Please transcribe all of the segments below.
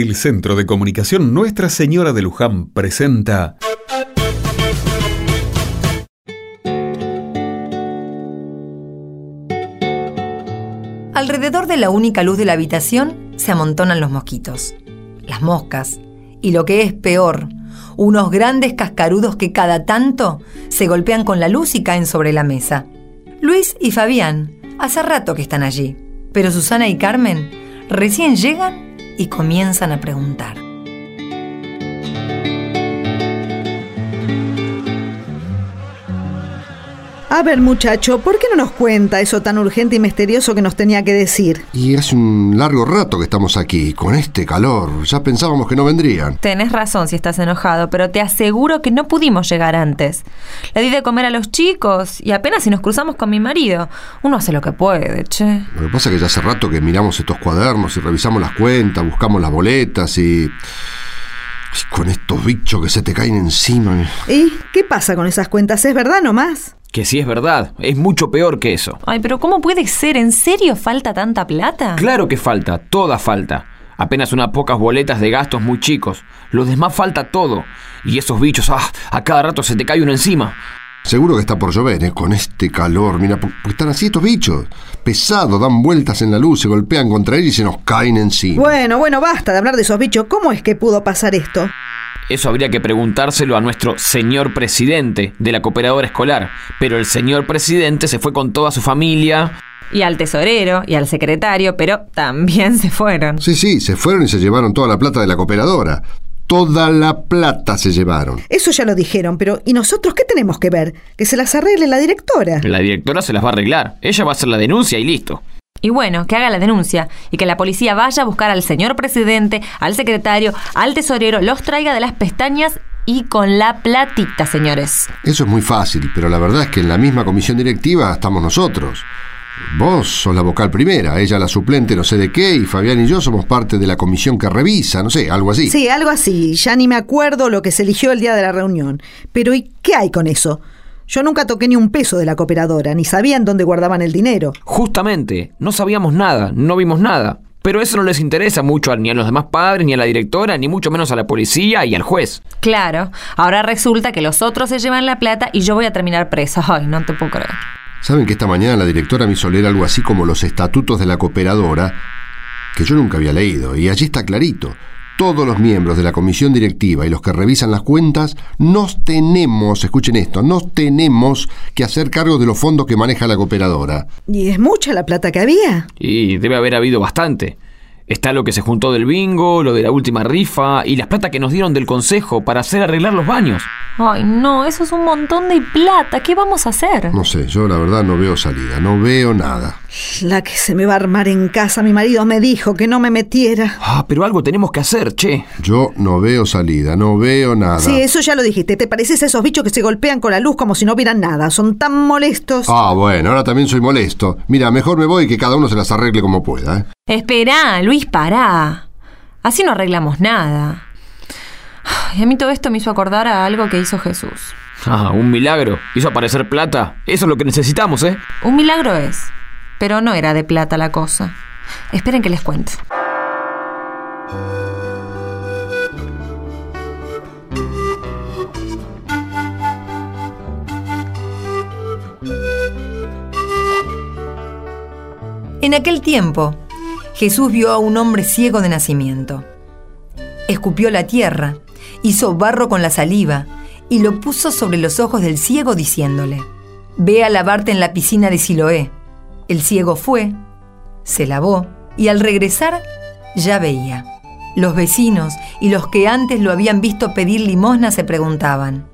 El Centro de Comunicación Nuestra Señora de Luján presenta... Alrededor de la única luz de la habitación se amontonan los mosquitos, las moscas y lo que es peor, unos grandes cascarudos que cada tanto se golpean con la luz y caen sobre la mesa. Luis y Fabián hace rato que están allí, pero Susana y Carmen recién llegan y comienzan a preguntar. A ver, muchacho, ¿por qué no nos cuenta eso tan urgente y misterioso que nos tenía que decir? Y hace un largo rato que estamos aquí, con este calor. Ya pensábamos que no vendrían. Tenés razón si estás enojado, pero te aseguro que no pudimos llegar antes. Le di de comer a los chicos y apenas si nos cruzamos con mi marido. Uno hace lo que puede, che. Lo que pasa es que ya hace rato que miramos estos cuadernos y revisamos las cuentas, buscamos las boletas y... y con estos bichos que se te caen encima. ¿Y qué pasa con esas cuentas? ¿Es verdad nomás? Que sí es verdad, es mucho peor que eso. Ay, pero ¿cómo puede ser? ¿En serio falta tanta plata? Claro que falta, toda falta. Apenas unas pocas boletas de gastos muy chicos. Los demás falta todo. Y esos bichos, ah, a cada rato se te cae uno encima. Seguro que está por llover, ¿eh? Con este calor. Mira, porque están así estos bichos. Pesados, dan vueltas en la luz, se golpean contra él y se nos caen encima. Bueno, bueno, basta de hablar de esos bichos. ¿Cómo es que pudo pasar esto? Eso habría que preguntárselo a nuestro señor presidente de la cooperadora escolar. Pero el señor presidente se fue con toda su familia. Y al tesorero y al secretario, pero también se fueron. Sí, sí, se fueron y se llevaron toda la plata de la cooperadora. Toda la plata se llevaron. Eso ya lo dijeron, pero ¿y nosotros qué tenemos que ver? Que se las arregle la directora. La directora se las va a arreglar. Ella va a hacer la denuncia y listo. Y bueno, que haga la denuncia y que la policía vaya a buscar al señor presidente, al secretario, al tesorero, los traiga de las pestañas y con la platita, señores. Eso es muy fácil, pero la verdad es que en la misma comisión directiva estamos nosotros. Vos sos la vocal primera, ella la suplente no sé de qué, y Fabián y yo somos parte de la comisión que revisa, no sé, algo así. Sí, algo así. Ya ni me acuerdo lo que se eligió el día de la reunión. Pero ¿y qué hay con eso? Yo nunca toqué ni un peso de la cooperadora, ni sabían dónde guardaban el dinero. Justamente, no sabíamos nada, no vimos nada. Pero eso no les interesa mucho ni a los demás padres, ni a la directora, ni mucho menos a la policía y al juez. Claro, ahora resulta que los otros se llevan la plata y yo voy a terminar presa. Ay, no te puedo creer. ¿Saben que esta mañana la directora me hizo leer algo así como los estatutos de la cooperadora? Que yo nunca había leído, y allí está clarito. Todos los miembros de la comisión directiva y los que revisan las cuentas nos tenemos, escuchen esto, nos tenemos que hacer cargo de los fondos que maneja la cooperadora. ¿Y es mucha la plata que había? Y debe haber habido bastante. Está lo que se juntó del bingo, lo de la última rifa y las plata que nos dieron del consejo para hacer arreglar los baños. Ay, no, eso es un montón de plata. ¿Qué vamos a hacer? No sé, yo la verdad no veo salida, no veo nada. La que se me va a armar en casa, mi marido me dijo que no me metiera. Ah, pero algo tenemos que hacer, che. Yo no veo salida, no veo nada. Sí, eso ya lo dijiste. ¿Te pareces a esos bichos que se golpean con la luz como si no vieran nada? Son tan molestos. Ah, bueno, ahora también soy molesto. Mira, mejor me voy y que cada uno se las arregle como pueda, ¿eh? Esperá, Luis, pará. Así no arreglamos nada. Y a mí todo esto me hizo acordar a algo que hizo Jesús. Ah, un milagro. Hizo aparecer plata. Eso es lo que necesitamos, ¿eh? Un milagro es, pero no era de plata la cosa. Esperen que les cuento. En aquel tiempo, Jesús vio a un hombre ciego de nacimiento. Escupió la tierra, hizo barro con la saliva y lo puso sobre los ojos del ciego diciéndole, Ve a lavarte en la piscina de Siloé. El ciego fue, se lavó y al regresar ya veía. Los vecinos y los que antes lo habían visto pedir limosna se preguntaban,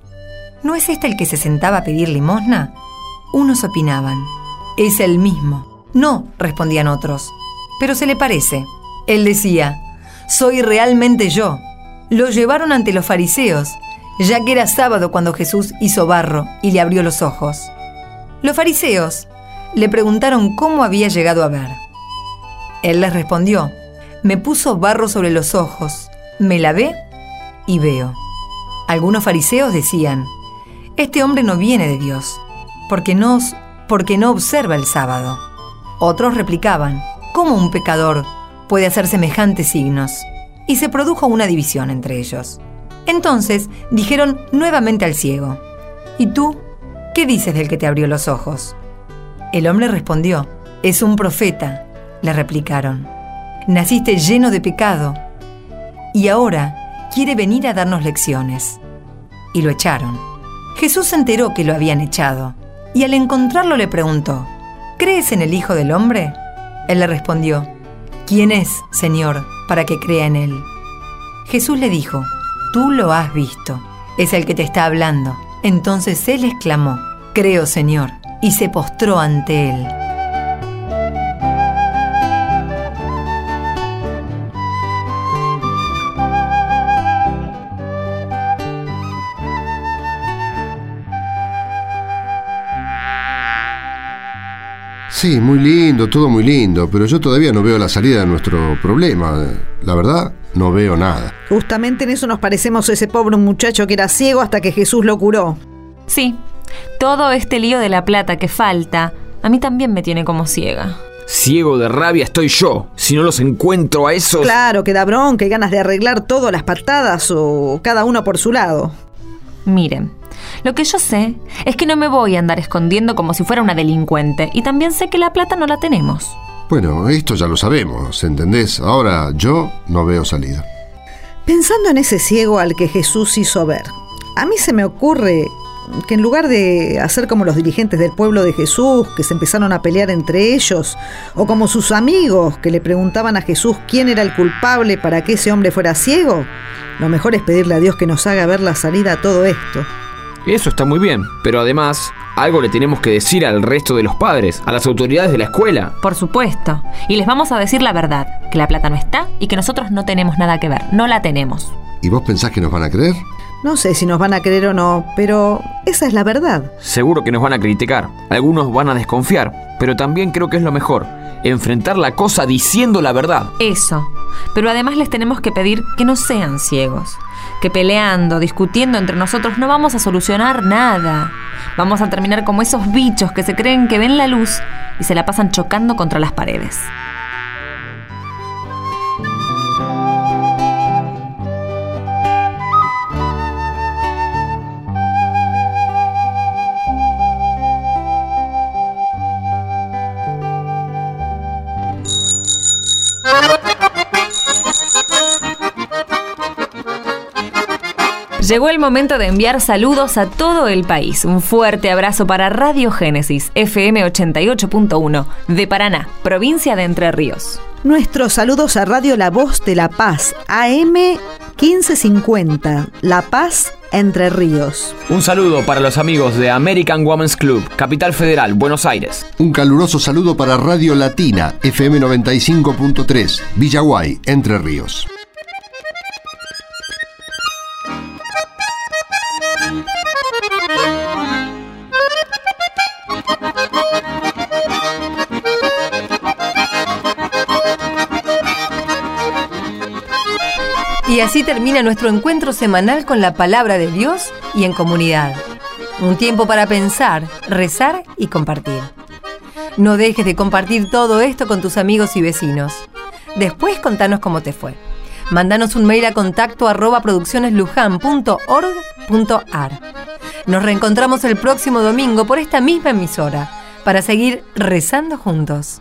¿no es este el que se sentaba a pedir limosna? Unos opinaban, es el mismo. No, respondían otros, pero se le parece. Él decía, soy realmente yo. Lo llevaron ante los fariseos, ya que era sábado cuando Jesús hizo barro y le abrió los ojos. Los fariseos le preguntaron cómo había llegado a ver. Él les respondió, me puso barro sobre los ojos, me lavé y veo. Algunos fariseos decían, este hombre no viene de Dios, porque no, porque no observa el sábado. Otros replicaban, ¿cómo un pecador puede hacer semejantes signos? y se produjo una división entre ellos. Entonces dijeron nuevamente al ciego, ¿Y tú? ¿Qué dices del que te abrió los ojos? El hombre respondió, es un profeta, le replicaron. Naciste lleno de pecado y ahora quiere venir a darnos lecciones. Y lo echaron. Jesús se enteró que lo habían echado y al encontrarlo le preguntó, ¿crees en el Hijo del Hombre? Él le respondió, ¿quién es, Señor, para que crea en él? Jesús le dijo, tú lo has visto, es el que te está hablando. Entonces él exclamó, Creo, Señor, y se postró ante él. Sí, muy lindo, todo muy lindo, pero yo todavía no veo la salida de nuestro problema. La verdad, no veo nada. Justamente en eso nos parecemos a ese pobre muchacho que era ciego hasta que Jesús lo curó. Sí, todo este lío de la plata que falta, a mí también me tiene como ciega. Ciego de rabia estoy yo. Si no los encuentro a esos... Claro, que da bronca y ganas de arreglar todo a las patadas o cada uno por su lado. Miren, lo que yo sé es que no me voy a andar escondiendo como si fuera una delincuente y también sé que la plata no la tenemos. Bueno, esto ya lo sabemos, ¿entendés? Ahora yo no veo salida. Pensando en ese ciego al que Jesús hizo ver, a mí se me ocurre que en lugar de hacer como los dirigentes del pueblo de Jesús, que se empezaron a pelear entre ellos, o como sus amigos que le preguntaban a Jesús quién era el culpable para que ese hombre fuera ciego, lo mejor es pedirle a Dios que nos haga ver la salida a todo esto. Eso está muy bien, pero además algo le tenemos que decir al resto de los padres, a las autoridades de la escuela. Por supuesto. Y les vamos a decir la verdad, que la plata no está y que nosotros no tenemos nada que ver, no la tenemos. ¿Y vos pensás que nos van a creer? No sé si nos van a creer o no, pero esa es la verdad. Seguro que nos van a criticar, algunos van a desconfiar, pero también creo que es lo mejor, enfrentar la cosa diciendo la verdad. Eso. Pero además les tenemos que pedir que no sean ciegos, que peleando, discutiendo entre nosotros no vamos a solucionar nada. Vamos a terminar como esos bichos que se creen que ven la luz y se la pasan chocando contra las paredes. Llegó el momento de enviar saludos a todo el país. Un fuerte abrazo para Radio Génesis, FM 88.1, de Paraná, provincia de Entre Ríos. Nuestros saludos a Radio La Voz de La Paz, AM 1550, La Paz, Entre Ríos. Un saludo para los amigos de American Women's Club, Capital Federal, Buenos Aires. Un caluroso saludo para Radio Latina, FM 95.3, Villaguay, Entre Ríos. Así termina nuestro encuentro semanal con la palabra de Dios y en comunidad. Un tiempo para pensar, rezar y compartir. No dejes de compartir todo esto con tus amigos y vecinos. Después contanos cómo te fue. Mándanos un mail a contacto arroba produccioneslujan.org.ar. Nos reencontramos el próximo domingo por esta misma emisora para seguir rezando juntos.